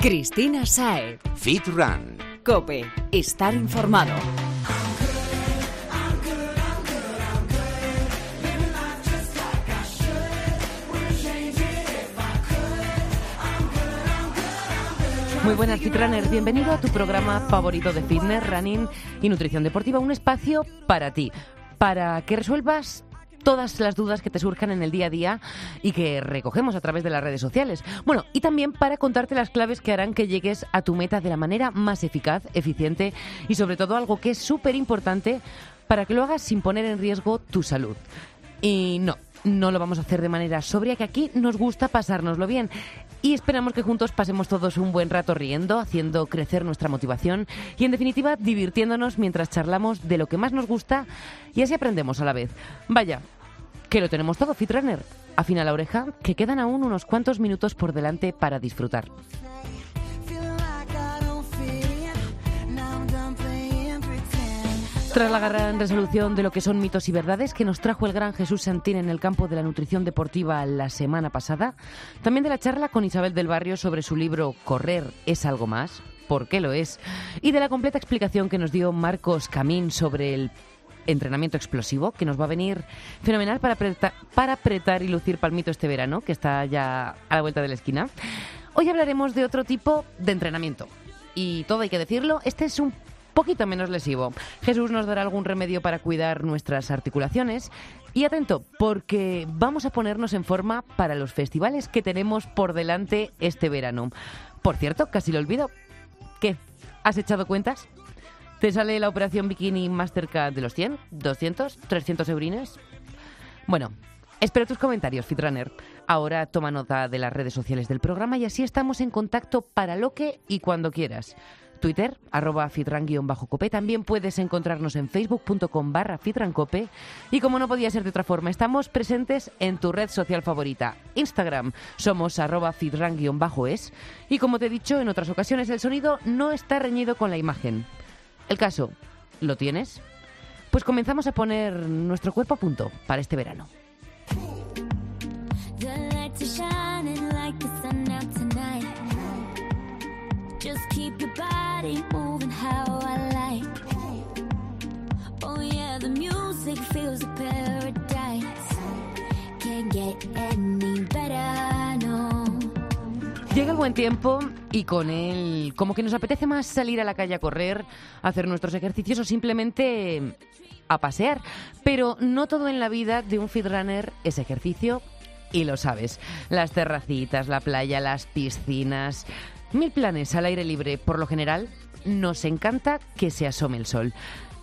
Cristina Sae. Fit Run. Cope. Estar informado. Muy buenas, Fitrunners. Bienvenido a tu programa favorito de fitness, running y nutrición deportiva. Un espacio para ti, para que resuelvas todas las dudas que te surjan en el día a día y que recogemos a través de las redes sociales. Bueno, y también para contarte las claves que harán que llegues a tu meta de la manera más eficaz, eficiente y sobre todo algo que es súper importante para que lo hagas sin poner en riesgo tu salud. Y no, no lo vamos a hacer de manera sobria, que aquí nos gusta pasárnoslo bien. Y esperamos que juntos pasemos todos un buen rato riendo, haciendo crecer nuestra motivación y, en definitiva, divirtiéndonos mientras charlamos de lo que más nos gusta y así aprendemos a la vez. Vaya, que lo tenemos todo, Fitrunner. Afina la oreja, que quedan aún unos cuantos minutos por delante para disfrutar. Tras la gran resolución de lo que son mitos y verdades que nos trajo el gran Jesús Santín en el campo de la nutrición deportiva la semana pasada, también de la charla con Isabel del Barrio sobre su libro Correr es algo más, ¿por qué lo es? Y de la completa explicación que nos dio Marcos Camín sobre el entrenamiento explosivo, que nos va a venir fenomenal para apretar, para apretar y lucir palmito este verano, que está ya a la vuelta de la esquina. Hoy hablaremos de otro tipo de entrenamiento. Y todo hay que decirlo, este es un poquito menos lesivo. Jesús nos dará algún remedio para cuidar nuestras articulaciones. Y atento, porque vamos a ponernos en forma para los festivales que tenemos por delante este verano. Por cierto, casi lo olvido. ¿Qué? ¿Has echado cuentas? ¿Te sale la operación bikini más cerca de los 100, 200, 300 eurines? Bueno, espero tus comentarios, Fitrunner. Ahora toma nota de las redes sociales del programa y así estamos en contacto para lo que y cuando quieras. Twitter, arroba fitran-cope. También puedes encontrarnos en facebook.com barra fitrancope. Y como no podía ser de otra forma, estamos presentes en tu red social favorita. Instagram, somos arroba fitran-es. Y como te he dicho en otras ocasiones, el sonido no está reñido con la imagen. El caso, ¿lo tienes? Pues comenzamos a poner nuestro cuerpo a punto para este verano. Llega el buen tiempo y con él como que nos apetece más salir a la calle a correr, hacer nuestros ejercicios o simplemente a pasear. Pero no todo en la vida de un fitrunner es ejercicio y lo sabes. Las terracitas, la playa, las piscinas, mil planes al aire libre. Por lo general, nos encanta que se asome el sol.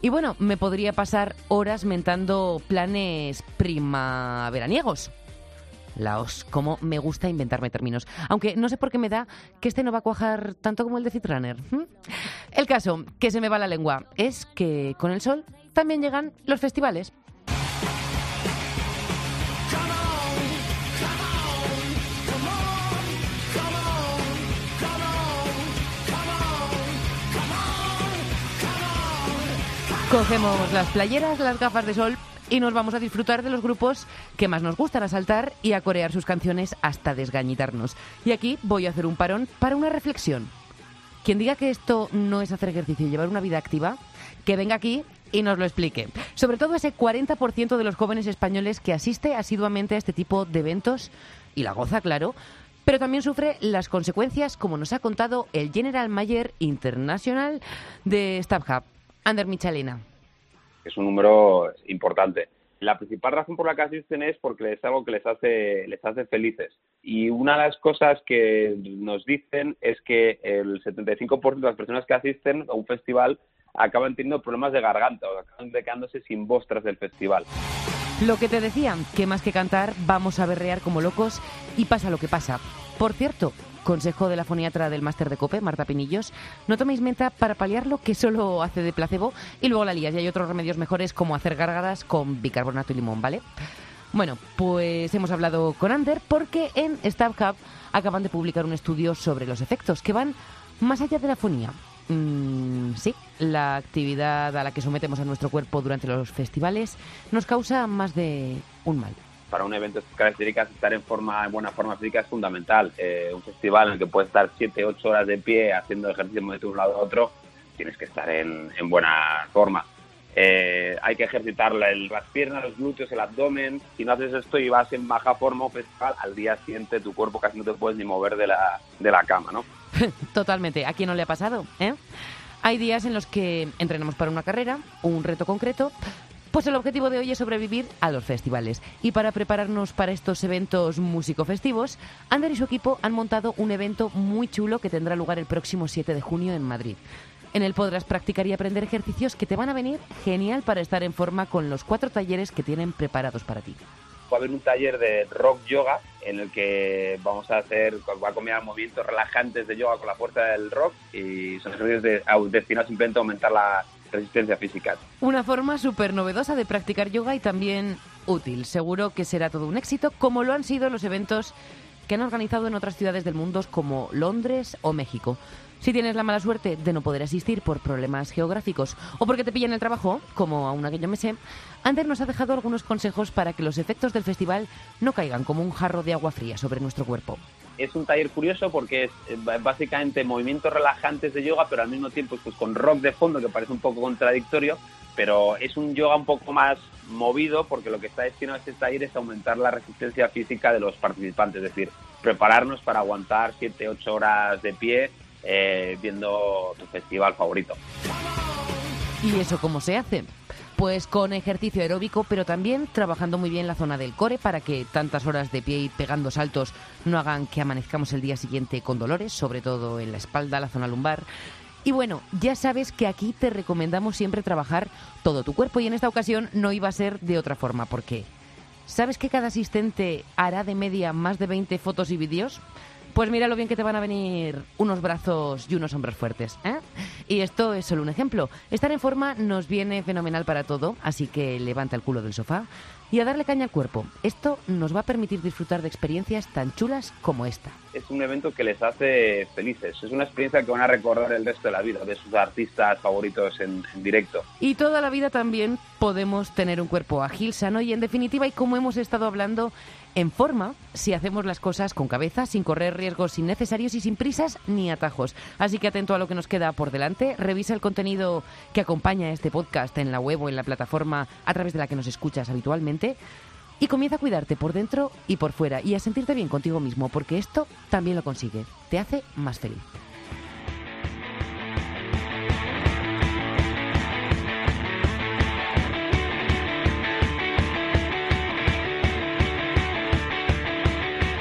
Y bueno, me podría pasar horas mentando planes primaveraniegos. Laos, cómo me gusta inventarme términos. Aunque no sé por qué me da que este no va a cuajar tanto como el de Fitrunner. El caso, que se me va la lengua, es que con el sol también llegan los festivales. Cogemos las playeras, las gafas de sol y nos vamos a disfrutar de los grupos que más nos gustan a saltar y a corear sus canciones hasta desgañitarnos. Y aquí voy a hacer un parón para una reflexión. Quien diga que esto no es hacer ejercicio y llevar una vida activa, que venga aquí y nos lo explique. Sobre todo ese 40% de los jóvenes españoles que asiste asiduamente a este tipo de eventos y la goza, claro, pero también sufre las consecuencias, como nos ha contado el General Mayer International de StubHub, Ander Michalina es un número importante. La principal razón por la que asisten es porque es algo que les hace, les hace felices. Y una de las cosas que nos dicen es que el 75% de las personas que asisten a un festival acaban teniendo problemas de garganta o acaban quedándose sin voz tras del festival. Lo que te decía, que más que cantar, vamos a berrear como locos y pasa lo que pasa. Por cierto, Consejo de la foniatra del máster de COPE, Marta Pinillos. No toméis menta para paliarlo, que solo hace de placebo, y luego la lías. Y hay otros remedios mejores como hacer gárgaras con bicarbonato y limón, ¿vale? Bueno, pues hemos hablado con Ander porque en StubHub acaban de publicar un estudio sobre los efectos que van más allá de la fonía. Mm, sí, la actividad a la que sometemos a nuestro cuerpo durante los festivales nos causa más de un mal. Para un evento de estas características estar en forma, en buena forma física es fundamental. Eh, un festival en el que puedes estar 7, 8 horas de pie haciendo ejercicio de un lado a otro, tienes que estar en, en buena forma. Eh, hay que ejercitar las piernas, los glúteos, el abdomen. Si no haces esto y vas en baja forma o festival, al día siguiente tu cuerpo casi no te puedes ni mover de la, de la cama, ¿no? Totalmente. ¿A quién no le ha pasado? Eh? Hay días en los que entrenamos para una carrera, un reto concreto, pues el objetivo de hoy es sobrevivir a los festivales. Y para prepararnos para estos eventos músico-festivos, Ander y su equipo han montado un evento muy chulo que tendrá lugar el próximo 7 de junio en Madrid. En él podrás practicar y aprender ejercicios que te van a venir genial para estar en forma con los cuatro talleres que tienen preparados para ti. Va a haber un taller de rock yoga en el que vamos a hacer, va a combinar movimientos relajantes de yoga con la fuerza del rock y son ejercicios destinados simplemente a aumentar la, resistencia física. Una forma súper novedosa de practicar yoga y también útil. Seguro que será todo un éxito, como lo han sido los eventos que han organizado en otras ciudades del mundo como Londres o México. Si tienes la mala suerte de no poder asistir por problemas geográficos o porque te pillan el trabajo, como a una que yo me sé, Ander nos ha dejado algunos consejos para que los efectos del festival no caigan como un jarro de agua fría sobre nuestro cuerpo es un taller curioso porque es eh, básicamente movimientos relajantes de yoga, pero al mismo tiempo pues, con rock de fondo, que parece un poco contradictorio, pero es un yoga un poco más movido porque lo que está destinado a este taller es aumentar la resistencia física de los participantes, es decir, prepararnos para aguantar 7, 8 horas de pie eh, viendo tu festival favorito. ¿Y eso cómo se hace? Pues con ejercicio aeróbico, pero también trabajando muy bien la zona del core para que tantas horas de pie y pegando saltos no hagan que amanezcamos el día siguiente con dolores, sobre todo en la espalda, la zona lumbar. Y bueno, ya sabes que aquí te recomendamos siempre trabajar todo tu cuerpo y en esta ocasión no iba a ser de otra forma, porque ¿sabes que cada asistente hará de media más de 20 fotos y vídeos? Pues mira lo bien que te van a venir unos brazos y unos hombros fuertes. ¿eh? Y esto es solo un ejemplo. Estar en forma nos viene fenomenal para todo, así que levanta el culo del sofá y a darle caña al cuerpo. Esto nos va a permitir disfrutar de experiencias tan chulas como esta. Es un evento que les hace felices. Es una experiencia que van a recordar el resto de la vida, de sus artistas favoritos en, en directo. Y toda la vida también podemos tener un cuerpo ágil, sano y en definitiva, y como hemos estado hablando, en forma si hacemos las cosas con cabeza, sin correr riesgos innecesarios y sin prisas ni atajos. Así que atento a lo que nos queda por delante, revisa el contenido que acompaña este podcast en la web o en la plataforma a través de la que nos escuchas habitualmente y comienza a cuidarte por dentro y por fuera y a sentirte bien contigo mismo, porque esto también lo consigue, te hace más feliz.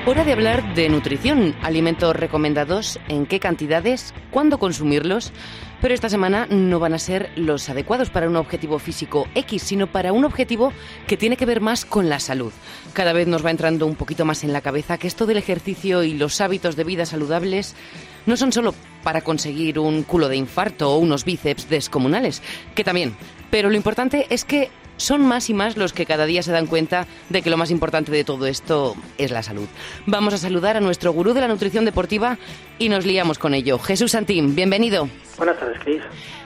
Hora de hablar de nutrición, alimentos recomendados, en qué cantidades, cuándo consumirlos, pero esta semana no van a ser los adecuados para un objetivo físico X, sino para un objetivo que tiene que ver más con la salud. Cada vez nos va entrando un poquito más en la cabeza que esto del ejercicio y los hábitos de vida saludables no son solo para conseguir un culo de infarto o unos bíceps descomunales, que también, pero lo importante es que son más y más los que cada día se dan cuenta de que lo más importante de todo esto es la salud. Vamos a saludar a nuestro gurú de la nutrición deportiva y nos liamos con ello. Jesús Santín, bienvenido. Buenas tardes, Cris.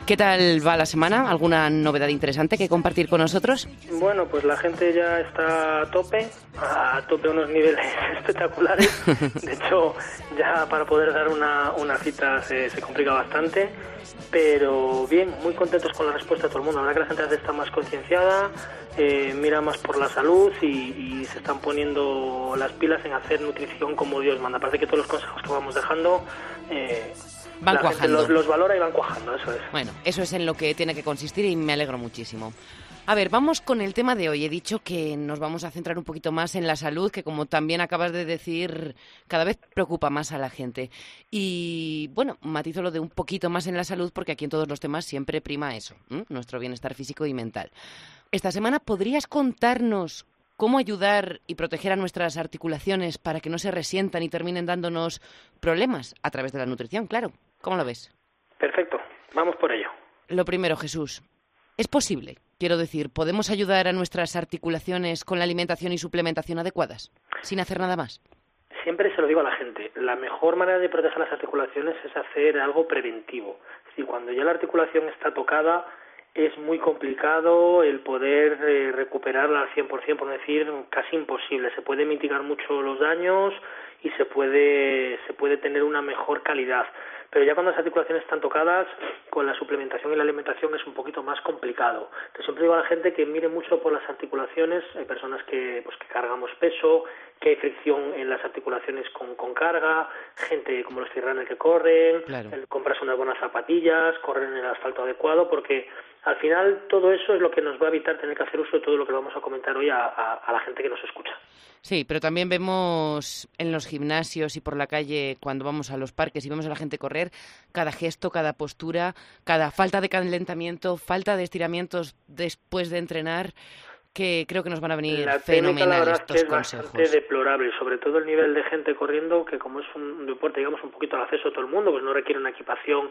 ¿Qué tal va la semana? ¿Alguna novedad interesante que compartir con nosotros? Bueno, pues la gente ya está a tope, a tope a unos niveles espectaculares. De hecho, ya para poder dar una, una cita se, se complica bastante pero bien, muy contentos con la respuesta de todo el mundo. La verdad que la gente está más concienciada, eh, mira más por la salud y, se están poniendo las pilas en hacer nutrición como Dios manda. Parece que todos los consejos que vamos dejando eh, van cuajando. los, valora y van cuajando, eso es. Bueno, eso es en lo que tiene que consistir y me alegro muchísimo. A ver, vamos con el tema de hoy. He dicho que nos vamos a centrar un poquito más en la salud, que como también acabas de decir, cada vez preocupa más a la gente. Y bueno, matizo lo de un poquito más en la salud porque aquí en todos los temas siempre prima eso, nuestro bienestar físico y mental. Esta semana, ¿podrías contarnos cómo ayudar y proteger a nuestras articulaciones para que no se resientan y terminen dándonos problemas a través de la nutrición? Claro, ¿cómo lo ves? Perfecto, vamos por ello. Lo primero, Jesús, ¿es posible Quiero decir, ¿podemos ayudar a nuestras articulaciones con la alimentación y suplementación adecuadas, sin hacer nada más? Siempre se lo digo a la gente, la mejor manera de proteger las articulaciones es hacer algo preventivo. Es decir, cuando ya la articulación está tocada, es muy complicado el poder eh, recuperarla al 100%, por decir casi imposible. Se puede mitigar mucho los daños y se puede, se puede tener una mejor calidad. Pero ya cuando las articulaciones están tocadas, con la suplementación y la alimentación es un poquito más complicado. Entonces siempre digo a la gente que mire mucho por las articulaciones. Hay personas que, pues, que cargamos peso, que hay fricción en las articulaciones con, con carga, gente como los tiranes que corren, compras unas buenas zapatillas, corren en el asfalto adecuado, porque al final todo eso es lo que nos va a evitar tener que hacer uso de todo lo que vamos a comentar hoy a, a, la gente que nos escucha. Sí, pero también vemos en los gimnasios y por la calle cuando vamos a los parques y vemos a la gente correr cada gesto, cada postura, cada falta de calentamiento, falta de estiramientos después de entrenar que creo que nos van a venir la fenomenal la estos es bastante deplorable, sobre todo el nivel de gente corriendo, que como es un deporte, digamos, un poquito al acceso a todo el mundo, pues no requiere una equipación,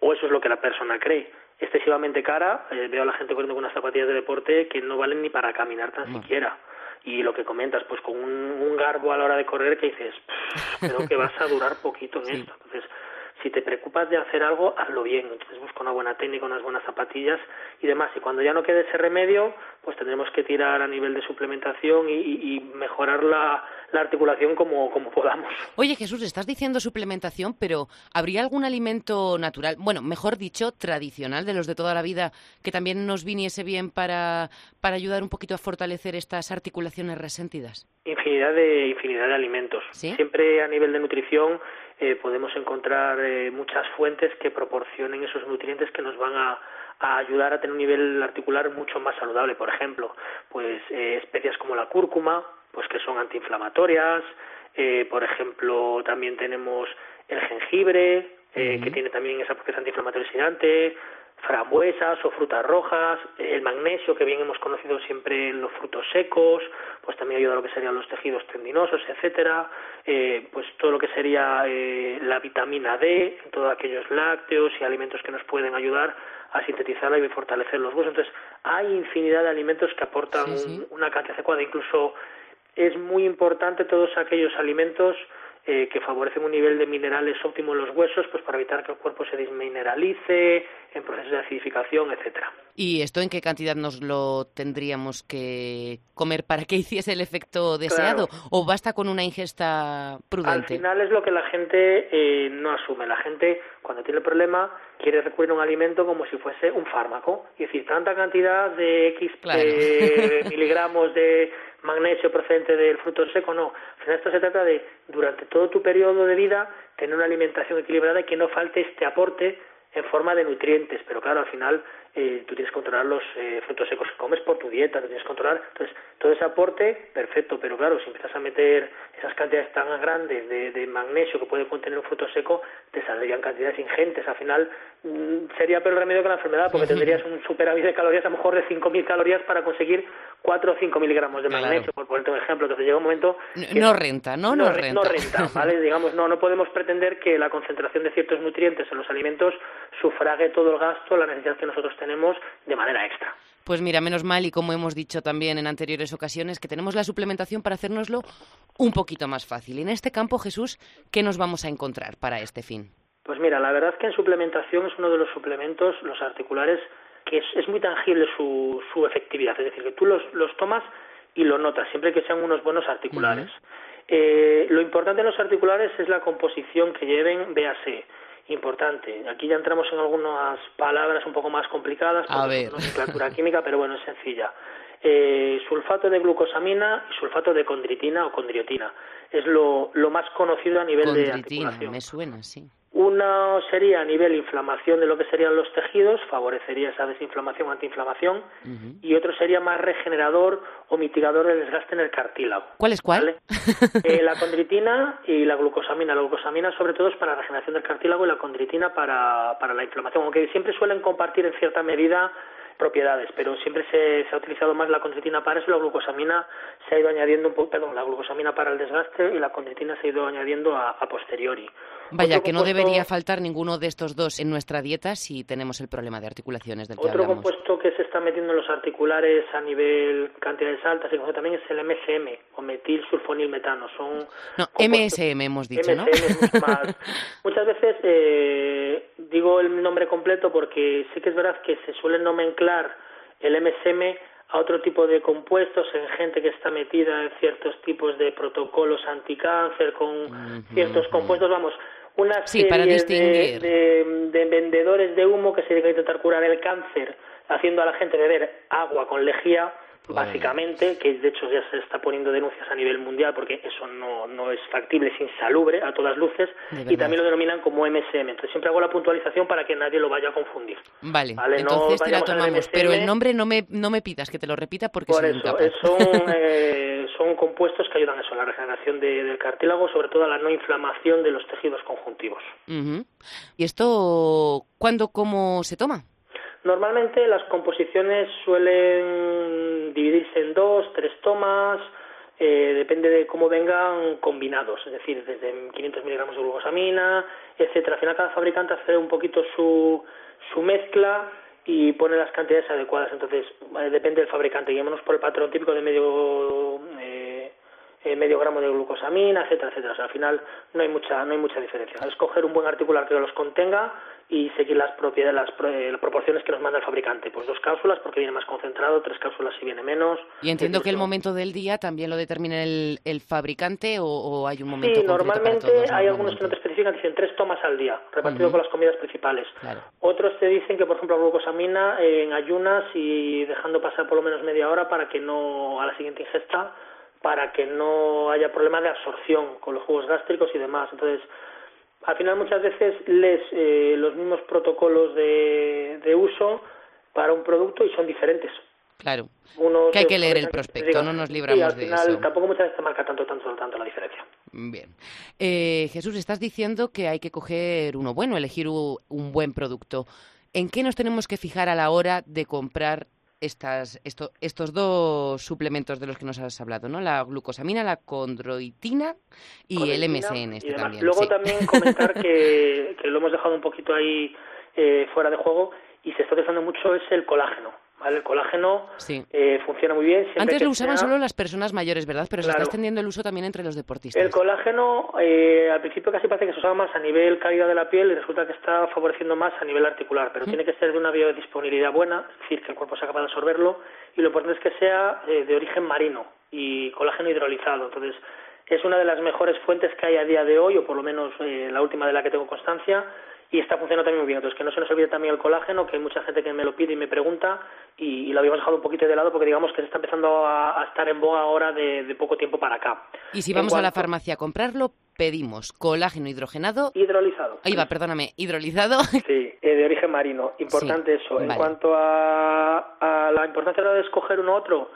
o eso es lo que la persona cree, excesivamente cara. Eh, veo a la gente corriendo con unas zapatillas de deporte que no valen ni para caminar tan siquiera. Y lo que comentas, pues con un, garbo a la hora de correr que dices, creo que vas a durar poquito en esto. Entonces, si te preocupas de hacer algo, hazlo bien. Entonces busca una buena técnica, unas buenas zapatillas y demás. Y cuando ya no quede ese remedio, pues tendremos que tirar a nivel de suplementación y, mejorar la, articulación como, como podamos. Oye Jesús, estás diciendo suplementación, pero ¿habría algún alimento natural, bueno, mejor dicho, tradicional de los de toda la vida, que también nos viniese bien para, para ayudar un poquito a fortalecer estas articulaciones resentidas? Infinidad de, infinidad de alimentos. Siempre a nivel de nutrición eh, podemos encontrar eh, muchas fuentes que proporcionen esos nutrientes que nos van a, ayudar a tener un nivel articular mucho más saludable. Por ejemplo, pues eh, especias como la cúrcuma, pues que son antiinflamatorias. por ejemplo, también tenemos el jengibre, que tiene también esa propiedad antiinflamatoria frambuesas o frutas rojas, el magnesio que bien hemos conocido siempre en los frutos secos, pues también ayuda a lo que serían los tejidos tendinosos, etcétera, eh, pues todo lo que sería eh, la vitamina D, todos aquellos lácteos y alimentos que nos pueden ayudar a sintetizarla y fortalecer los huesos. Entonces, hay infinidad de alimentos que aportan una cantidad adecuada, incluso es muy importante todos aquellos alimentos eh, que favorecen un nivel de minerales óptimo en los huesos, pues para evitar que el cuerpo se desmineralice, en procesos de acidificación, etcétera. ¿Y esto en qué cantidad nos lo tendríamos que comer para que hiciese el efecto deseado? ¿O basta con una ingesta prudente? Al final es lo que la gente eh, no asume. La gente, cuando tiene el problema, quiere recurrir a un alimento como si fuese un fármaco. Es decir, tanta cantidad de X eh, miligramos de magnesio procedente del fruto seco, no. Al final esto se trata de, durante todo tu periodo de vida, tener una alimentación equilibrada y que no falte este aporte en forma de nutrientes, pero claro, al final eh, tú tienes que controlar los eh, frutos secos que comes por tu dieta, tienes que controlar, entonces todo ese aporte, perfecto, pero claro, si empiezas a meter esas cantidades tan grandes de, magnesio que puede contener un fruto seco, te saldrían cantidades ingentes, al final sería peor remedio que la enfermedad, porque tendrías un superávit de calorías a lo mejor de 5.000 calorías para conseguir 4 o 5 miligramos de magnesio, por ponerte un ejemplo, entonces llega un momento... no renta, ¿no? No, renta. No renta, ¿vale? Digamos, no, no podemos pretender que la concentración de ciertos nutrientes en los alimentos sufrague todo el gasto, la necesidad que nosotros tenemos de manera extra. Pues mira, menos mal y como hemos dicho también en anteriores ocasiones, que tenemos la suplementación para hacérnoslo un poquito más fácil. Y en este campo, Jesús, ¿qué nos vamos a encontrar para este fin? Pues mira, la verdad es que en suplementación es uno de los suplementos, los articulares, que es, muy tangible su, su, efectividad. Es decir, que tú los, los, tomas y lo notas, siempre que sean unos buenos articulares. Eh, lo importante en los articulares es la composición que lleven, véase, importante. Aquí ya entramos en algunas palabras un poco más complicadas, A nomenclatura química, pero bueno, es sencilla. Eh, sulfato de glucosamina y sulfato de condritina o condriotina. Es lo, lo más conocido a nivel de articulación. me suena, sí. Uno sería a nivel inflamación de lo que serían los tejidos, favorecería esa desinflamación, antiinflamación, y otro sería más regenerador o mitigador del desgaste en el cartílago. ¿Cuál es cuál? Eh, la condritina y la glucosamina. La glucosamina sobre todo es para la regeneración del cartílago y la condritina para, para la inflamación, aunque siempre suelen compartir en cierta medida propiedades, pero siempre se, ha utilizado más la condritina para eso, la glucosamina se ha ido añadiendo un poco, perdón, la glucosamina para el desgaste y la condritina se ha ido añadiendo a, posteriori. Vaya, que no debería faltar ninguno de estos dos en nuestra dieta si tenemos el problema de articulaciones del que Otro compuesto que se está metiendo en los articulares a nivel cantidades altas y también es el MSM o metilsulfonilmetano. Son no, MSM hemos dicho, ¿no? Muchas veces eh, digo el nombre completo porque sí que es verdad que se suele nomenclar el MSM a otro tipo de compuestos en gente que está metida en ciertos tipos de protocolos anticáncer con ciertos compuestos, vamos, una serie de, de, vendedores de humo que se dedican a intentar curar el cáncer haciendo a la gente beber agua con lejía básicamente, que de hecho ya se está poniendo denuncias a nivel mundial porque eso no, no es factible, es insalubre a todas luces, y también lo denominan como MSM. Entonces siempre hago la puntualización para que nadie lo vaya a confundir. Vale, entonces te la tomamos, pero el nombre no me, no me pidas que te lo repita porque Por eso, son, eh, son compuestos que ayudan a eso, a la regeneración del cartílago, sobre todo a la no inflamación de los tejidos conjuntivos. ¿Y esto cuándo, cómo se toma? Normalmente las composiciones suelen dividirse en dos, tres tomas, eh, depende de cómo vengan combinados, es decir, desde 500 miligramos de glucosamina, etcétera. Al final cada fabricante hace un poquito su, su mezcla y pone las cantidades adecuadas. Entonces, eh, depende del fabricante. Guiémonos por el patrón típico de medio eh, eh, medio gramo de glucosamina, etcétera, etcétera. O sea, al final no hay mucha no hay mucha diferencia. Escoger un buen articular que los contenga y seguir las propiedades, las, eh, las, proporciones que nos manda el fabricante. Pues dos cápsulas porque viene más concentrado, tres cápsulas si viene menos. Y entiendo que el momento del día también lo determina el, el fabricante o, hay un momento. Sí, normalmente hay algunos que no te especifican, dicen tres tomas al día, repartido con las comidas principales. Otros te dicen que, por ejemplo, la glucosamina en ayunas y dejando pasar por lo menos media hora para que no, a la siguiente ingesta, para que no haya problema de absorción con los jugos gástricos y demás. Entonces, al final muchas veces lees eh, los mismos protocolos de, de, uso para un producto y son diferentes. Claro. que hay que leer el prospecto, no nos libramos al final, de Tampoco muchas veces te marca tanto, tanto, tanto la diferencia. Bien. Eh, Jesús, estás diciendo que hay que coger uno bueno, elegir un buen producto. ¿En qué nos tenemos que fijar a la hora de comprar estas, esto, estos dos suplementos de los que nos has hablado, ¿no? La glucosamina, la condroitina y el MSN este también. Luego también comentar que, que, lo hemos dejado un poquito ahí eh, fuera de juego y se está utilizando mucho es el colágeno. El colágeno eh, funciona muy bien. Antes lo usaban solo las personas mayores, ¿verdad? Pero se está extendiendo el uso también entre los deportistas. El colágeno, eh, al principio casi parece que se usaba más a nivel calidad de la piel y resulta que está favoreciendo más a nivel articular, pero tiene que ser de una biodisponibilidad buena, es decir, que el cuerpo sea capaz de absorberlo y lo importante es que sea eh, de origen marino y colágeno hidrolizado. Entonces, es una de las mejores fuentes que hay a día de hoy, o por lo menos la última de la que tengo constancia, y está funcionando también muy bien. Entonces, que no se nos olvide también el colágeno, que hay mucha gente que me lo pide y me pregunta, y, lo habíamos dejado un poquito de lado porque digamos que se está empezando a, estar en boga ahora de, poco tiempo para acá. Y si vamos a la farmacia a comprarlo, pedimos colágeno hidrogenado. Hidrolizado. Ahí va, perdóname, hidrolizado. Sí, eh, de origen marino. Importante eso. En cuanto a, a la importancia de escoger uno u otro,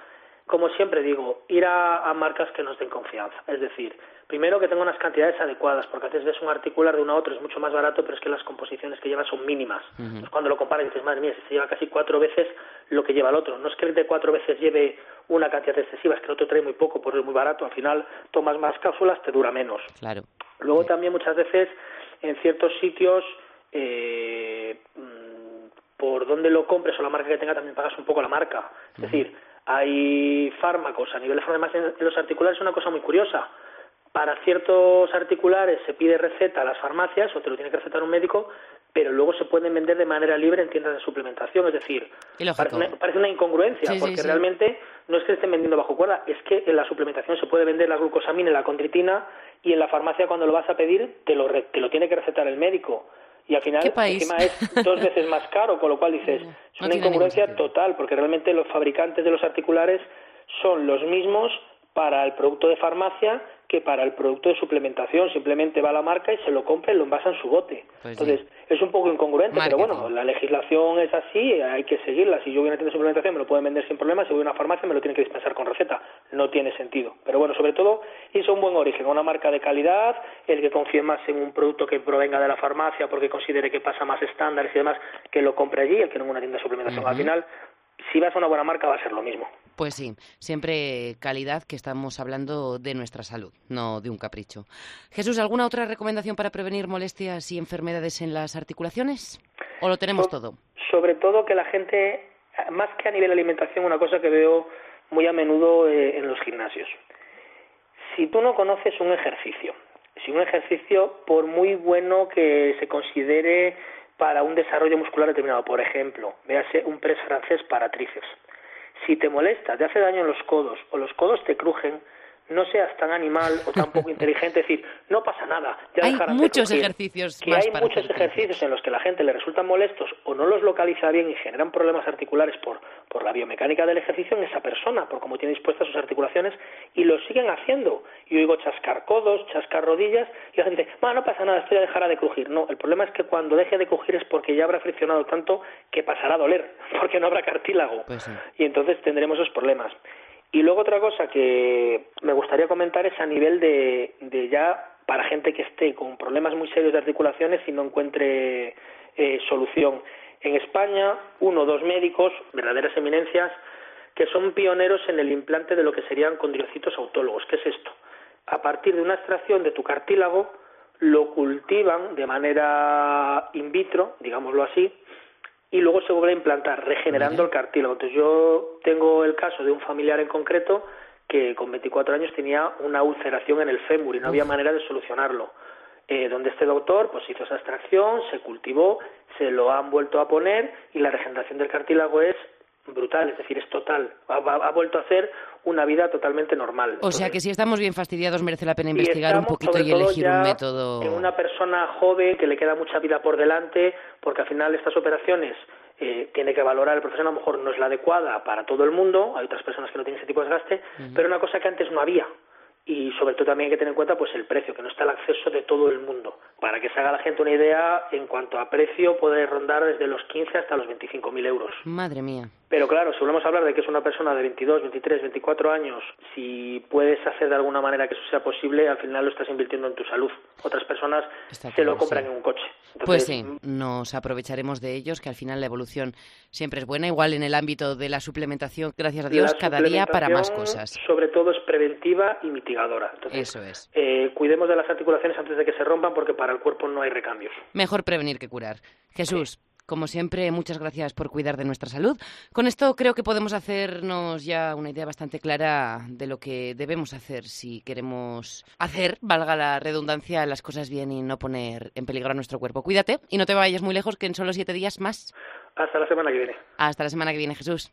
como siempre digo, ir a, marcas que nos den confianza. Es decir, primero que tenga unas cantidades adecuadas, porque a veces ves un articular de uno a otro, es mucho más barato, pero es que las composiciones que lleva son mínimas. Entonces, cuando lo comparas dices, madre mía, si se lleva casi cuatro veces lo que lleva el otro. No es que el de cuatro veces lleve una cantidad excesiva, es que el otro trae muy poco, porque es muy barato. Al final tomas más cápsulas, te dura menos. Claro. Luego también muchas veces en ciertos sitios eh, mm, por donde lo compres o la marca que tenga también pagas un poco la marca. Es decir, hay fármacos a nivel de además en los articulares es una cosa muy curiosa. Para ciertos articulares se pide receta a las farmacias o te lo tiene que recetar un médico, pero luego se pueden vender de manera libre en tiendas de suplementación. Es decir, parece una, incongruencia, porque realmente no es que estén vendiendo bajo cuerda, es que en la suplementación se puede vender la glucosamina y la condritina y en la farmacia cuando lo vas a pedir te lo, te lo tiene que recetar el médico y al final encima es dos veces más caro, con lo cual dices, es una incongruencia total, porque realmente los fabricantes de los articulares son los mismos para el producto de farmacia que para el producto de suplementación. Simplemente va a la marca y se lo compra y lo envasa en su bote. Pues Entonces, es un poco incongruente, pero bueno, la legislación es así, hay que seguirla. Si yo voy a una tienda de suplementación me lo pueden vender sin problema, si voy a una farmacia me lo tienen que dispensar con receta. No tiene sentido. Pero bueno, sobre todo, hizo un buen origen, una marca de calidad, el que confíe más en un producto que provenga de la farmacia porque considere que pasa más estándares y demás, que lo compre allí, el que no en una tienda de suplementación. Al final, si vas a una buena marca va a ser lo mismo. Pues sí, siempre calidad que estamos hablando de nuestra salud, no de un capricho. Jesús, ¿alguna otra recomendación para prevenir molestias y enfermedades en las articulaciones? ¿O lo tenemos todo? Sobre todo que la gente, más que a nivel de alimentación, una cosa que veo muy a menudo eh, en los gimnasios. Si tú no conoces un ejercicio, si un ejercicio, por muy bueno que se considere para un desarrollo muscular determinado, por ejemplo, véase un press francés para tríceps, si te molesta, te hace daño en los codos o los codos te crujen, no seas tan animal o tan poco inteligente, decir, no pasa nada. Ya hay muchos ejercicios que hay muchos ejercicios en los que la gente le resultan molestos o no los localiza bien y generan problemas articulares por, por la biomecánica del ejercicio en esa persona, por cómo tiene dispuestas sus articulaciones y lo siguen haciendo. Yo digo chascar codos, chascar rodillas y la gente, no pasa nada, esto ya dejará de crujir. No, el problema es que cuando deje de crujir es porque ya habrá friccionado tanto que pasará a doler, porque no habrá cartílago. Pues y entonces tendremos esos problemas. Y luego otra cosa que me gustaría comentar es a nivel de, de ya para gente que esté con problemas muy serios de articulaciones y no encuentre eh, solución. En España, uno o dos médicos, verdaderas eminencias, que son pioneros en el implante de lo que serían condrocitos autólogos. ¿Qué es esto? A partir de una extracción de tu cartílago, lo cultivan de manera in vitro, digámoslo así, y luego se vuelve a implantar, regenerando el cartílago. Entonces yo tengo el caso de un familiar en concreto que con 24 años tenía una ulceración en el fémur y no había manera de solucionarlo. Eh, donde este doctor pues hizo esa extracción, se cultivó, se lo han vuelto a poner y la regeneración del cartílago es brutal, es decir, es total. Ha, vuelto a ser una vida totalmente normal. O sea que si estamos bien fastidiados merece la pena investigar un poquito y elegir un método. En una persona joven que le queda mucha vida por delante, porque al final estas operaciones eh, tiene que valorar el profesional, a lo mejor no es la adecuada para todo el mundo, hay otras personas que no tienen ese tipo de desgaste, pero una cosa que antes no había y sobre todo también hay que tener en cuenta pues el precio, que no está al acceso de todo el mundo. Para que se haga la gente una idea, en cuanto a precio puede rondar desde los 15 hasta los 25.000 euros. Madre mía. Pero claro, si volvemos a hablar de que es una persona de 22, 23, 24 años, si puedes hacer de alguna manera que eso sea posible, al final lo estás invirtiendo en tu salud. Otras personas se lo compran en un coche. pues sí, nos aprovecharemos de ellos, que al final la evolución siempre es buena. Igual en el ámbito de la suplementación, gracias a Dios, cada día para más cosas. Sobre todo es preventiva y mitigadora. eso es. Eh, cuidemos de las articulaciones antes de que se rompan, porque para el cuerpo no hay recambios. Mejor prevenir que curar. Jesús. Como siempre, muchas gracias por cuidar de nuestra salud. Con esto creo que podemos hacernos ya una idea bastante clara de lo que debemos hacer si queremos hacer, valga la redundancia, las cosas bien y no poner en peligro a nuestro cuerpo. Cuídate y no te vayas muy lejos, que en solo siete días más. Hasta la semana que viene. Hasta la semana que viene, Jesús.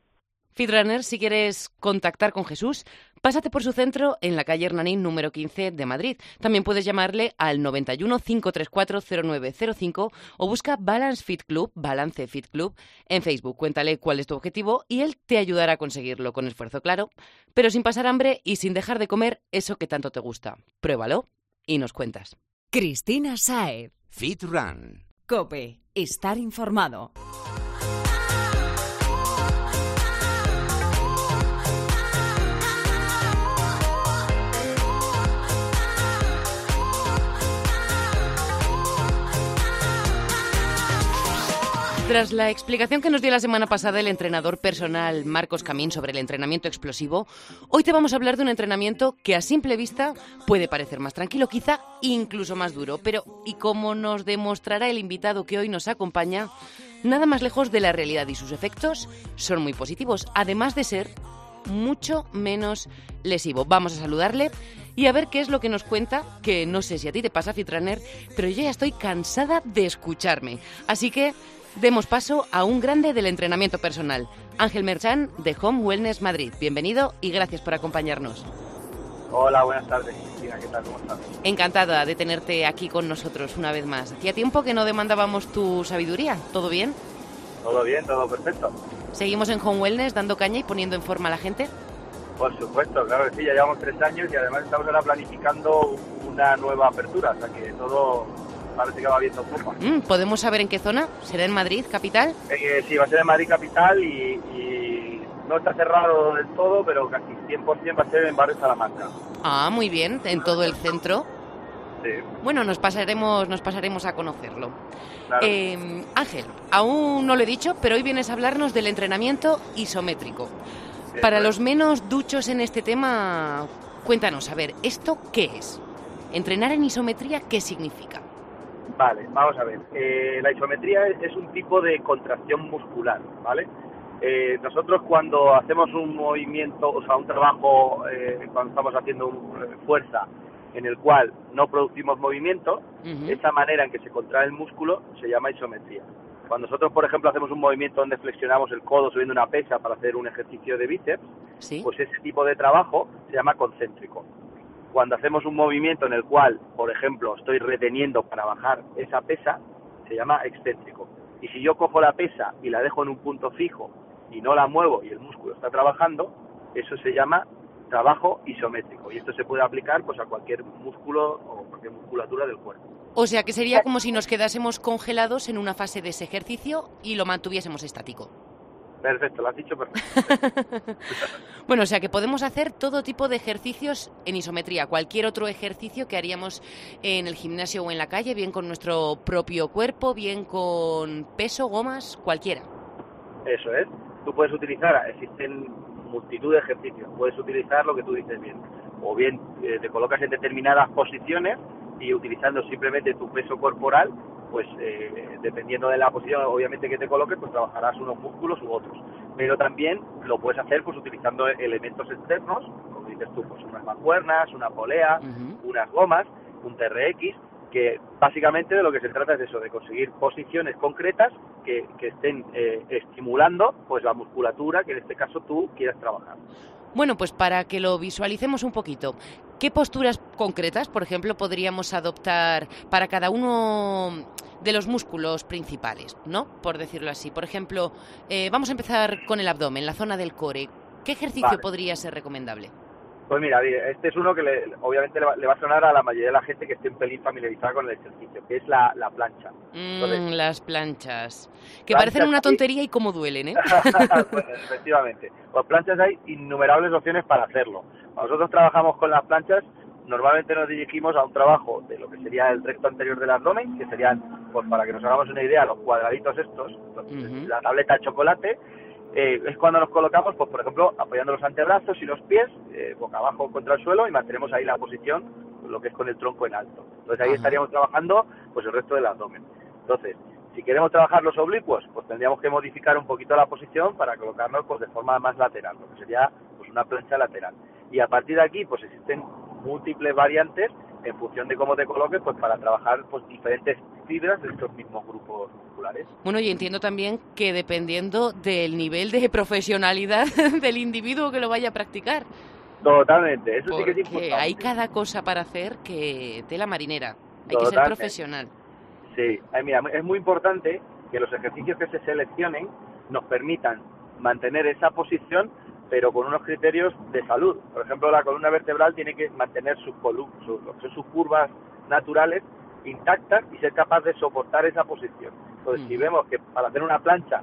Fitrunner, si quieres contactar con Jesús, pásate por su centro en la calle Hernanín número 15 de Madrid. También puedes llamarle al 91 534 0905 o busca Balance Fit Club, Balance Fit Club en Facebook. Cuéntale cuál es tu objetivo y él te ayudará a conseguirlo con esfuerzo, claro, pero sin pasar hambre y sin dejar de comer eso que tanto te gusta. Pruébalo y nos cuentas. Cristina Saez. Fit Run. Cope. Estar informado. Tras la explicación que nos dio la semana pasada el entrenador personal Marcos Camín sobre el entrenamiento explosivo, hoy te vamos a hablar de un entrenamiento que a simple vista puede parecer más tranquilo, quizá incluso más duro, pero y como nos demostrará el invitado que hoy nos acompaña, nada más lejos de la realidad y sus efectos son muy positivos, además de ser mucho menos lesivo. Vamos a saludarle y a ver qué es lo que nos cuenta, que no sé si a ti te pasa, Fitraner, pero yo ya estoy cansada de escucharme. Así que Demos paso a un grande del entrenamiento personal, Ángel Merchan de Home Wellness Madrid. Bienvenido y gracias por acompañarnos. Hola, buenas tardes. ¿qué tal? ¿Cómo estás? Encantada de tenerte aquí con nosotros una vez más. Hacía tiempo que no demandábamos tu sabiduría. ¿Todo bien? Todo bien, todo perfecto. ¿Seguimos en Home Wellness dando caña y poniendo en forma a la gente? Por supuesto, claro que sí, ya llevamos tres años y además estamos ahora planificando una nueva apertura, o sea que todo parece que va viendo poco. Mm, ¿Podemos saber en qué zona? ¿Será en Madrid, capital? Eh, sí, va a ser en Madrid, capital y, no está cerrado del todo, pero casi 100% va a ser en Barrio Salamanca. Ah, muy bien, en todo el centro. Sí, Bueno, nos pasaremos, nos pasaremos a conocerlo. claro. Eh, Ángel, aún no lo he dicho, pero hoy vienes a hablarnos del entrenamiento isométrico. Para los menos duchos en este tema, cuéntanos, a ver, ¿esto qué es? Entrenar en isometría, ¿qué significa? Vale, vamos a ver. Eh, la isometría es, un tipo de contracción muscular, ¿vale? Eh, nosotros cuando hacemos un movimiento, o sea, un trabajo, eh, cuando estamos haciendo un- eh, fuerza en el cual no producimos movimiento, esa manera en que se contrae el músculo se llama isometría. Cuando nosotros, por ejemplo, hacemos un movimiento donde flexionamos el codo subiendo una pesa para hacer un ejercicio de bíceps, ¿Sí? pues ese tipo de trabajo se llama concéntrico. Cuando hacemos un movimiento en el cual, por ejemplo, estoy reteniendo para bajar esa pesa, se llama excéntrico. Y si yo cojo la pesa y la dejo en un punto fijo y no la muevo y el músculo está trabajando, eso se llama trabajo isométrico. Y esto se puede aplicar pues a cualquier músculo o cualquier musculatura del cuerpo. O sea, que sería como si nos quedásemos congelados en una fase de ese ejercicio y lo mantuviésemos estático. Perfecto, lo has dicho perfecto. Bueno, o sea que podemos hacer todo tipo de ejercicios en isometría, cualquier otro ejercicio que haríamos en el gimnasio o en la calle, bien con nuestro propio cuerpo, bien con peso, gomas, cualquiera. Eso es. Tú puedes utilizar, existen multitud de ejercicios, puedes utilizar lo que tú dices bien. O bien eh, te colocas en determinadas posiciones y utilizando simplemente tu peso corporal, pues eh, dependiendo de la posición obviamente que te coloques, pues trabajarás unos músculos u otros. Pero también lo puedes hacer pues utilizando elementos externos, como dices tú, pues unas mancuernas, una polea, unas gomas, un TRX, que básicamente de lo que se trata es eso, de conseguir posiciones concretas que, que estén eh, estimulando pues la musculatura que en este caso tú quieras trabajar. Bueno, pues para que lo visualicemos un poquito, ¿qué posturas concretas, por ejemplo, podríamos adoptar para cada uno de los músculos principales, ¿no? Por decirlo así. Por ejemplo, eh, vamos a empezar con el abdomen, la zona del core. ¿Qué ejercicio Vale. podría ser recomendable? Pues mira, este es uno que le- obviamente le va, le va a sonar a la mayoría de la gente que esté un pelín familiarizada con el ejercicio, que es la, la plancha. Mm, Entonces- las planchas. Que Planchas, parecen una tontería y cómo duelen, ¿eh? Pues, efectivamente. Con planchas hay innumerables opciones para hacerlo. Cuando nosotros trabajamos con las planchas, normalmente nos dirigimos a un trabajo de lo que sería el recto anterior del abdomen, que serían, pues para que nos hagamos una idea, los cuadraditos estos, la tableta de chocolate, eh, es cuando nos colocamos, pues por ejemplo, apoyando los antebrazos y los pies eh, boca abajo contra el suelo y mantenemos ahí la posición, lo que es con el tronco en alto. Entonces ahí Ajá. estaríamos trabajando pues el resto del abdomen. Entonces, si queremos trabajar los oblicuos, pues tendríamos que modificar un poquito la posición para colocarnos pues de forma más lateral, lo que sería pues una plancha lateral. Y a partir de aquí, pues existen múltiples variantes en función de cómo te coloques, pues para trabajar pues diferentes fibras de estos mismos grupos musculares. Bueno, y entiendo también que dependiendo del nivel de profesionalidad del individuo que lo vaya a practicar. Totalmente, eso sí que es Porque importante. hay cada cosa para hacer que tela marinera. Hay que ser profesional. Sí, Ay, mira, es muy importante que los ejercicios que se seleccionen nos permitan mantener esa posición, pero con unos criterios de salud. Por ejemplo, la columna vertebral tiene que mantener sus, sus, sus curvas naturales intactas y ser capaz de soportar esa posición. Entonces, si Ujú. vemos que para hacer una plancha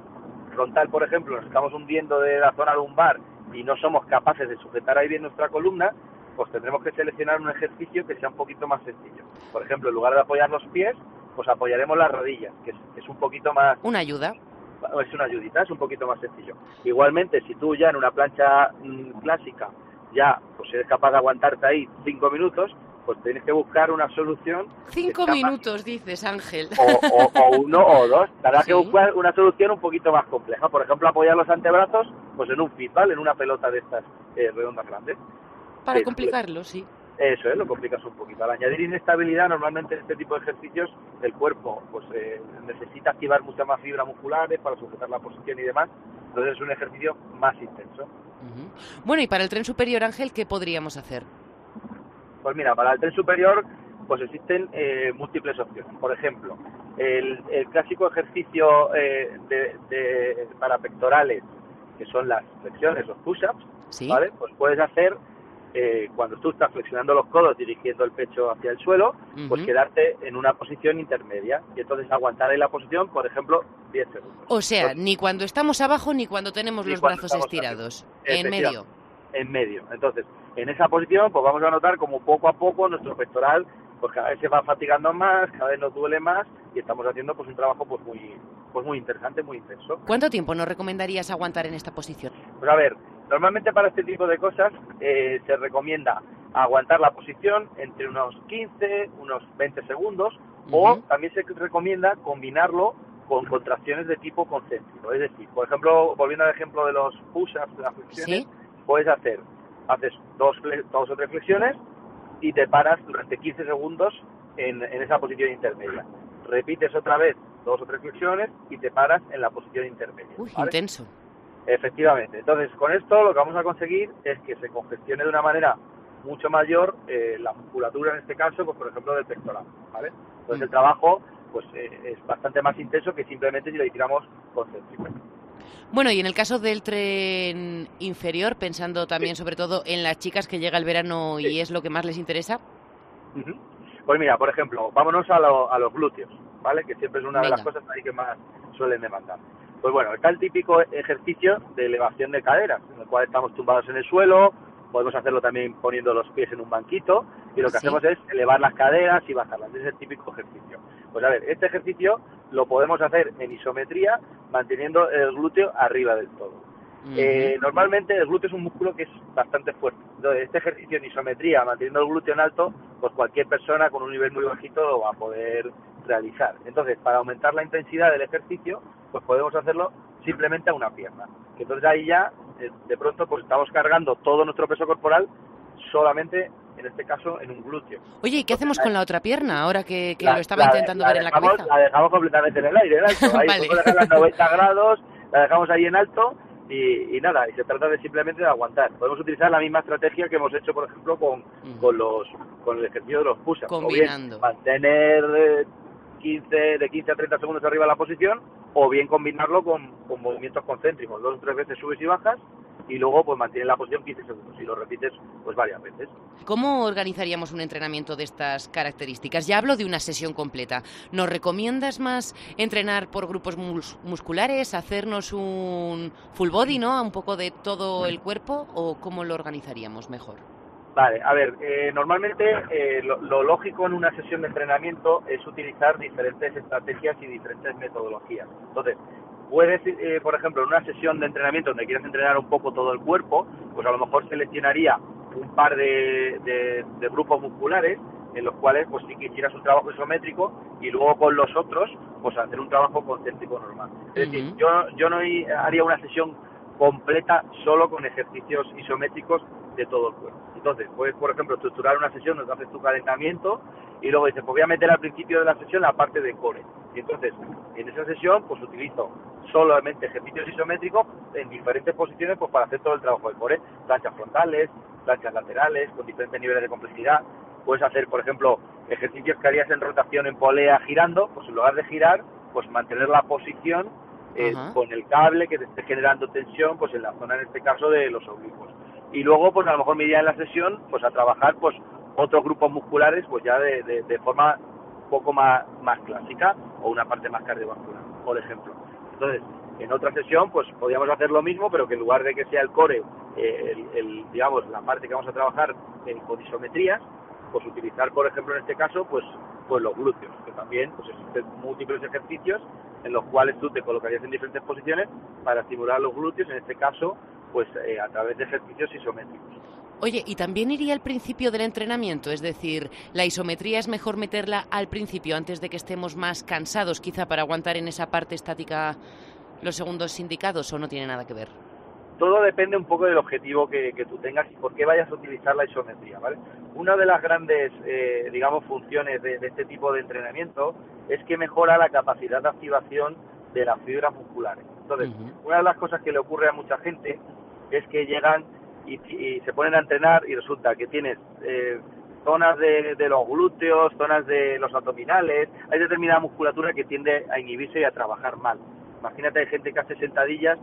frontal, por ejemplo, nos estamos hundiendo de la zona lumbar y no somos capaces de sujetar ahí bien nuestra columna, pues tendremos que seleccionar un ejercicio que sea un poquito más sencillo. Por ejemplo, en lugar de apoyar los pies, pues apoyaremos las rodillas, que es, es un poquito más, Una ayuda. es una ayudita, es un poquito más sencillo. Igualmente, si tú ya en una plancha mm, clásica ya pues eres capaz de aguantarte ahí cinco minutos, pues tienes que buscar una solución Cinco minutos, dices, Ángel. o, o- o uno o dos. Tendrás Sí. que buscar una solución un poquito más compleja. Por ejemplo, apoyar los antebrazos pues en un feedball, en una pelota de estas eh, redondas grandes. Para Sí, complicarlo, sí. Eso es, lo complicas un poquito. Al añadir inestabilidad, normalmente en este tipo de ejercicios el cuerpo pues eh, necesita activar muchas más fibras musculares para sujetar la posición y demás. Entonces es un ejercicio más intenso. Bueno, y para el tren superior, Ángel, ¿qué podríamos hacer? Pues mira, para el tren superior pues existen eh, múltiples opciones. Por ejemplo, el, el clásico ejercicio eh, de, de- para pectorales, que son las flexiones, los push-ups, ¿Sí? ¿vale? Pues puedes hacer eh, cuando tú estás flexionando los codos dirigiendo el pecho hacia el suelo, pues quedarte en una posición intermedia y entonces aguantar en la posición, por ejemplo, 10 segundos. O sea, Entonces, ni cuando estamos abajo ni cuando tenemos Ni los cuando brazos estirados. arriba. En medio. En medio. Entonces, en esa posición, pues vamos a notar como poco a poco nuestro pectoral pues cada vez se va fatigando más, cada vez nos duele más y estamos haciendo pues un trabajo pues muy pues muy interesante, muy intenso. ¿Cuánto tiempo nos recomendarías aguantar en esta posición? Pues a ver, normalmente para este tipo de cosas eh, se recomienda aguantar la posición entre unos 15, unos 20 segundos o también se recomienda combinarlo con contracciones de tipo concéntrico. Es decir, por ejemplo, volviendo al ejemplo de los push-ups, de las flexiones, puedes hacer, haces dos, dos o tres flexiones y te paras durante 15 segundos en, esa posición intermedia. Repites otra vez dos o tres flexiones y te paras en la posición intermedia. Uy, intenso. Efectivamente. Entonces, con esto lo que vamos a conseguir es que se congestione de una manera mucho mayor eh, la musculatura, en este caso, pues por ejemplo, del pectoral. ¿vale? Entonces, el mm. trabajo pues eh, es bastante más intenso que simplemente si lo hiciéramos concéntrico. Bueno, y en el caso del tren inferior, pensando también sobre todo en las chicas que llega el verano y es lo que más les interesa. Pues mira, por ejemplo, vámonos a, a, los glúteos, ¿vale? Que siempre es una de las cosas ahí que más suelen demandar. Pues bueno, está el típico ejercicio de elevación de caderas, en el cual estamos tumbados en el suelo, podemos hacerlo también poniendo los pies en un banquito y lo que hacemos es elevar las caderas y bajarlas. Ese es el típico ejercicio. Pues a ver, este ejercicio lo podemos hacer en isometría manteniendo el glúteo arriba del todo. Eh, normalmente el glúteo es un músculo que es bastante fuerte. Entonces, este ejercicio en isometría, manteniendo el glúteo en alto, pues cualquier persona con un nivel muy bajito lo va a poder realizar. Entonces, para aumentar la intensidad del ejercicio, pues podemos hacerlo simplemente a una pierna. Entonces ahí ya, eh, de pronto, pues estamos cargando todo nuestro peso corporal solamente en este caso en un glúteo. Oye, ¿y qué hacemos con la otra pierna ahora que, lo estaba intentando ver en la cabeza? La dejamos completamente en el aire, en alto. Ahí vale. podemos 90 grados, la dejamos ahí en alto y, nada, y se trata de simplemente de aguantar. Podemos utilizar la misma estrategia que hemos hecho, por ejemplo, con, con los con el ejercicio de los push-ups. Combinando. mantener 15, eh, de 15 a 30 segundos arriba de la posición o bien combinarlo con, con movimientos concéntricos. Dos o tres veces subes y bajas y luego pues mantienes la posición 15 segundos y lo repites pues varias veces. ¿Cómo organizaríamos un entrenamiento de estas características? Ya hablo de una sesión completa. ¿Nos recomiendas más entrenar por grupos musculares, hacernos un full body, ¿no? Un poco de todo el cuerpo o cómo lo organizaríamos mejor? Vale, a ver, eh, normalmente eh, lo, lo, lógico en una sesión de entrenamiento es utilizar diferentes estrategias y diferentes metodologías. Entonces, puedes, eh, por ejemplo, en una sesión de entrenamiento donde quieras entrenar un poco todo el cuerpo, pues a lo mejor seleccionaría un par de, grupos musculares en los cuales pues sí que hicieras un trabajo isométrico y luego con los otros pues hacer un trabajo concéntrico normal. Es decir, yo, yo no haría una sesión completa solo con ejercicios isométricos de todo el cuerpo. Entonces, puedes, por ejemplo, estructurar una sesión donde haces tu calentamiento y luego dices, pues voy a meter al principio de la sesión la parte de core. Y entonces, en esa sesión, pues utilizo solamente ejercicios isométricos en diferentes posiciones pues para hacer todo el trabajo de core, planchas frontales, planchas laterales, con diferentes niveles de complejidad. Puedes hacer, por ejemplo, ejercicios que harías en rotación en polea girando, pues en lugar de girar, pues mantener la posición eh, con el cable que te esté generando tensión, pues en la zona, en este caso, de los oblicuos. Y luego, pues a lo mejor me iría en la sesión, pues a trabajar, pues otros grupos musculares, pues ya de, de, forma un poco más, más clásica o una parte más cardiovascular, por ejemplo. Entonces, en otra sesión, pues podríamos hacer lo mismo, pero que en lugar de que sea el core, eh, el, digamos, la parte que vamos a trabajar en, con isometrías, pues utilizar, por ejemplo, en este caso, pues, pues los glúteos, que también pues existen múltiples ejercicios en los cuales tú te colocarías en diferentes posiciones para estimular los glúteos, en este caso, pues eh, a través de ejercicios isométricos. Oye, ¿y también iría al principio del entrenamiento? Es decir, ¿la isometría es mejor meterla al principio antes de que estemos más cansados, quizá para aguantar en esa parte estática los segundos indicados o no tiene nada que ver? Todo depende un poco del objetivo que, tú tengas y por qué vayas a utilizar la isometría, ¿vale? Una de las grandes, eh, digamos, funciones de, este tipo de entrenamiento es que mejora la capacidad de activación de las fibras musculares. Entonces, una de las cosas que le ocurre a mucha gente es que llegan y, se ponen a entrenar y resulta que tienes eh, zonas de, los glúteos, zonas de los abdominales, hay determinada musculatura que tiende a inhibirse y a trabajar mal. Imagínate, hay gente que hace sentadillas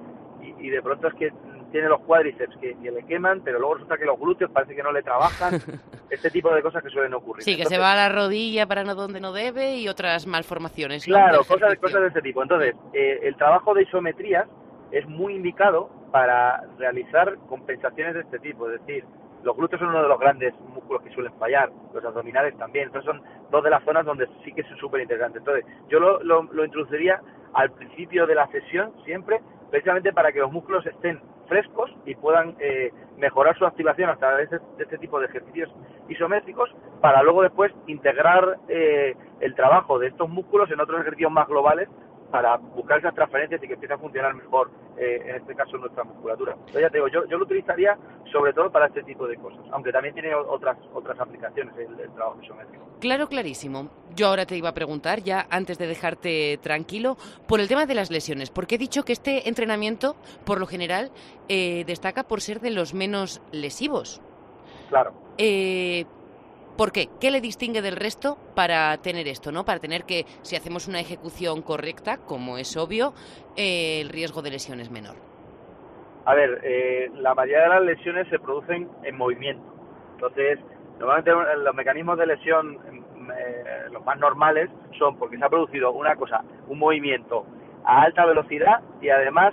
y, de pronto es que tiene los cuádriceps que, le queman, pero luego resulta que los glúteos parece que no le trabajan. este tipo de cosas que suelen ocurrir. Sí, que se va a la rodilla para no donde no debe y otras malformaciones. Claro, cosas, cosas de este tipo. Entonces, eh, el trabajo de isometrías es muy indicado para realizar compensaciones de este tipo, es decir, Los glúteos son uno de los grandes músculos que suelen fallar, los abdominales también. Entonces son dos de las zonas donde sí que es súper interesante. Entonces yo lo, lo, introduciría al principio de la sesión siempre, precisamente para que los músculos estén frescos y puedan eh, mejorar su activación a través de, este tipo de ejercicios isométricos para luego después integrar eh, el trabajo de estos músculos en otros ejercicios más globales para buscar esas transferencias y que empiece a funcionar mejor, eh, en este caso, nuestra musculatura. Entonces, ya te digo, yo, yo lo utilizaría sobre todo para este tipo de cosas, aunque también tiene otras, otras aplicaciones el, trabajo isométrico. Claro, clarísimo. Yo ahora te iba a preguntar, ya antes de dejarte tranquilo, por el tema de las lesiones, porque he dicho que este entrenamiento, por lo general, eh, destaca por ser de los menos lesivos. Claro. Eh, ¿Por qué? ¿Qué le distingue del resto para tener esto, no? Para tener que, si hacemos una ejecución correcta, como es obvio, eh, el riesgo de lesión es menor. A ver, eh, la mayoría de las lesiones se producen en movimiento. Entonces, normalmente los mecanismos de lesión, eh, los más normales, son porque se ha producido una cosa, un movimiento a alta velocidad y además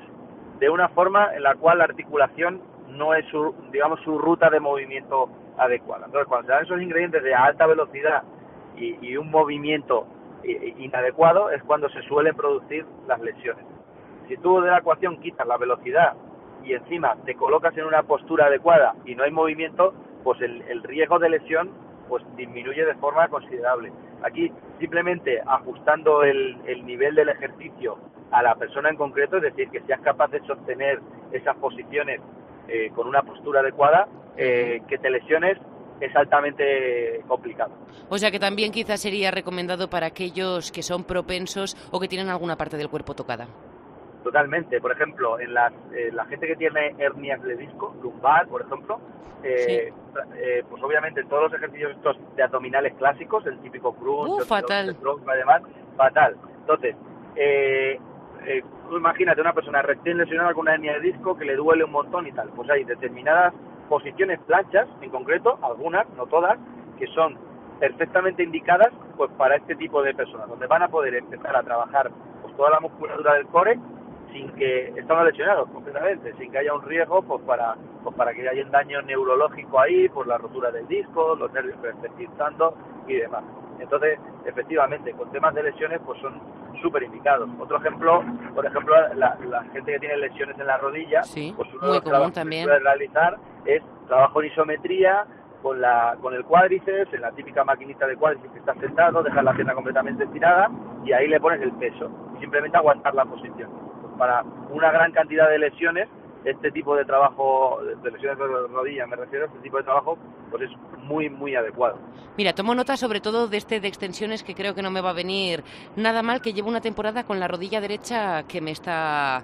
de una forma en la cual la articulación no es su, digamos, su ruta de movimiento adecuada. Entonces, cuando se dan esos ingredientes de alta velocidad y, un movimiento inadecuado, es cuando se suelen producir las lesiones. Si tú de la ecuación quitas la velocidad y encima te colocas en una postura adecuada y no hay movimiento, pues el, riesgo de lesión pues disminuye de forma considerable. Aquí simplemente ajustando el, nivel del ejercicio a la persona en concreto, es decir, que seas capaz de sostener esas posiciones eh, con una postura adecuada, eh, que te lesiones es altamente complicado. O sea que también quizás sería recomendado para aquellos que son propensos o que tienen alguna parte del cuerpo tocada. Totalmente. Por ejemplo, en la gente que tiene hernias de disco, lumbar, por ejemplo, eh, eh, pues obviamente todos los ejercicios estos de abdominales clásicos, el típico crunch, uh, fatal. además, fatal. Entonces, eh, eh, imagínate una persona recién lesionada con una hernia de disco que le duele un montón y tal. Pues hay determinadas posiciones planchas, en concreto, algunas, no todas, que son perfectamente indicadas pues para este tipo de personas, donde van a poder empezar a trabajar pues toda la musculatura del core sin que están lesionados completamente, sin que haya un riesgo pues para pues para que haya un daño neurológico ahí por la rotura del disco, los nervios que estén pintando y demás. Entonces, efectivamente, con temas de lesiones pues son súper indicados. Otro ejemplo, por ejemplo, la, gente que tiene lesiones en la rodilla, pues uno de los trabajos también. que puede realizar es trabajo en isometría con, la, con el cuádriceps, en la típica maquinita de cuádriceps que está sentado, dejar la pierna completamente estirada y ahí le pones el peso. simplemente aguantar la posición. Para una gran cantidad de lesiones este tipo de trabajo, de lesiones de rodilla me refiero, este tipo de trabajo, pues es muy, muy adecuado. Mira, tomo nota sobre todo de este de extensiones que creo que no me va a venir nada mal, que llevo una temporada con la rodilla derecha que me está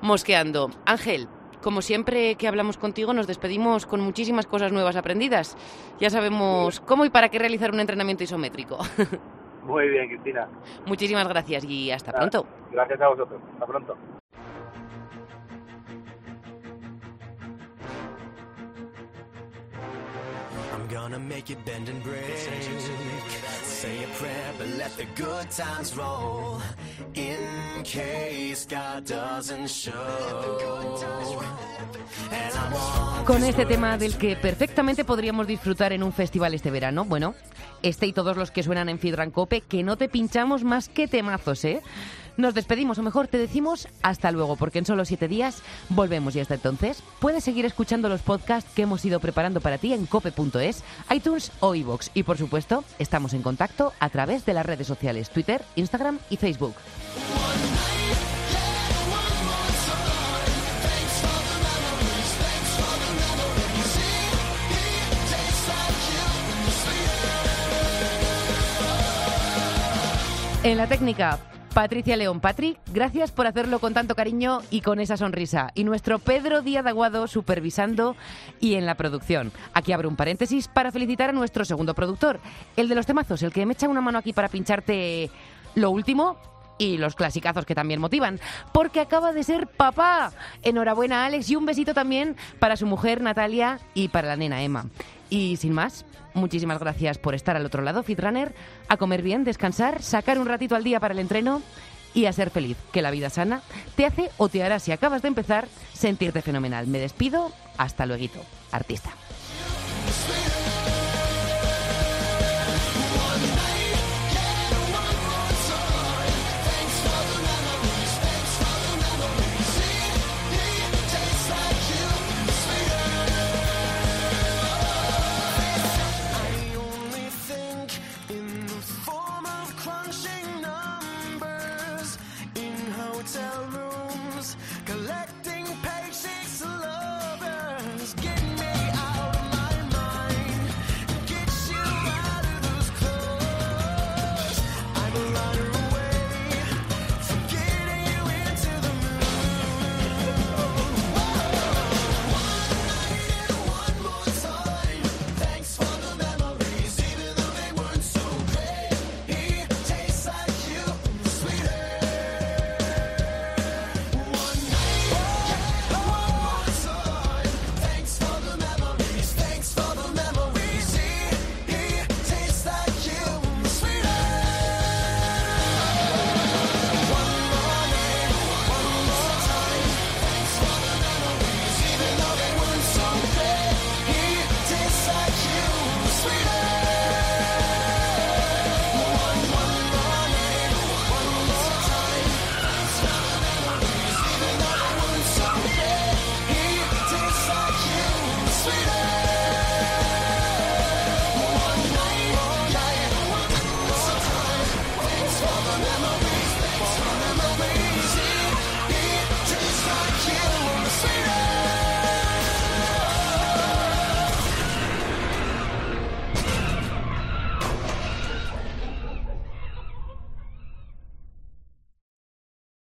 mosqueando. Ángel, como siempre que hablamos contigo, nos despedimos con muchísimas cosas nuevas aprendidas. Ya sabemos cómo y para qué realizar un entrenamiento isométrico. Muy bien, Cristina. Muchísimas gracias y hasta pronto. Gracias a vosotros. Hasta pronto. Gonna make it bend and break. Say a prayer, but let the good times roll. In case God doesn't show. Con este tema del que perfectamente podríamos disfrutar en un festival este verano, bueno, este y todos los que suenan en Fidrancope, que no te pinchamos más que temazos, ¿eh? Nos despedimos, o mejor te decimos hasta luego, porque en solo siete días volvemos y hasta entonces puedes seguir escuchando los podcasts que hemos ido preparando para ti en cope.es, iTunes o iVoox. Y por supuesto, estamos en contacto a través de las redes sociales Twitter, Instagram y Facebook. En la técnica, Patricia León. Patrick, gracias por hacerlo con tanto cariño y con esa sonrisa. Y nuestro Pedro Díaz Aguado supervisando y en la producción. Aquí abro un paréntesis para felicitar a nuestro segundo productor, el de los temazos, el que me echa una mano aquí para pincharte lo último y los clasicazos que también motivan, porque acaba de ser papá. Enhorabuena, Alex, y un besito también para su mujer Natalia y para la nena Emma. Y sin más, muchísimas gracias por estar al otro lado, Fitrunner, a comer bien, descansar, sacar un ratito al día para el entreno y a ser feliz, que la vida sana te hace o te hará, si acabas de empezar, sentirte fenomenal. Me despido, hasta luego, artista.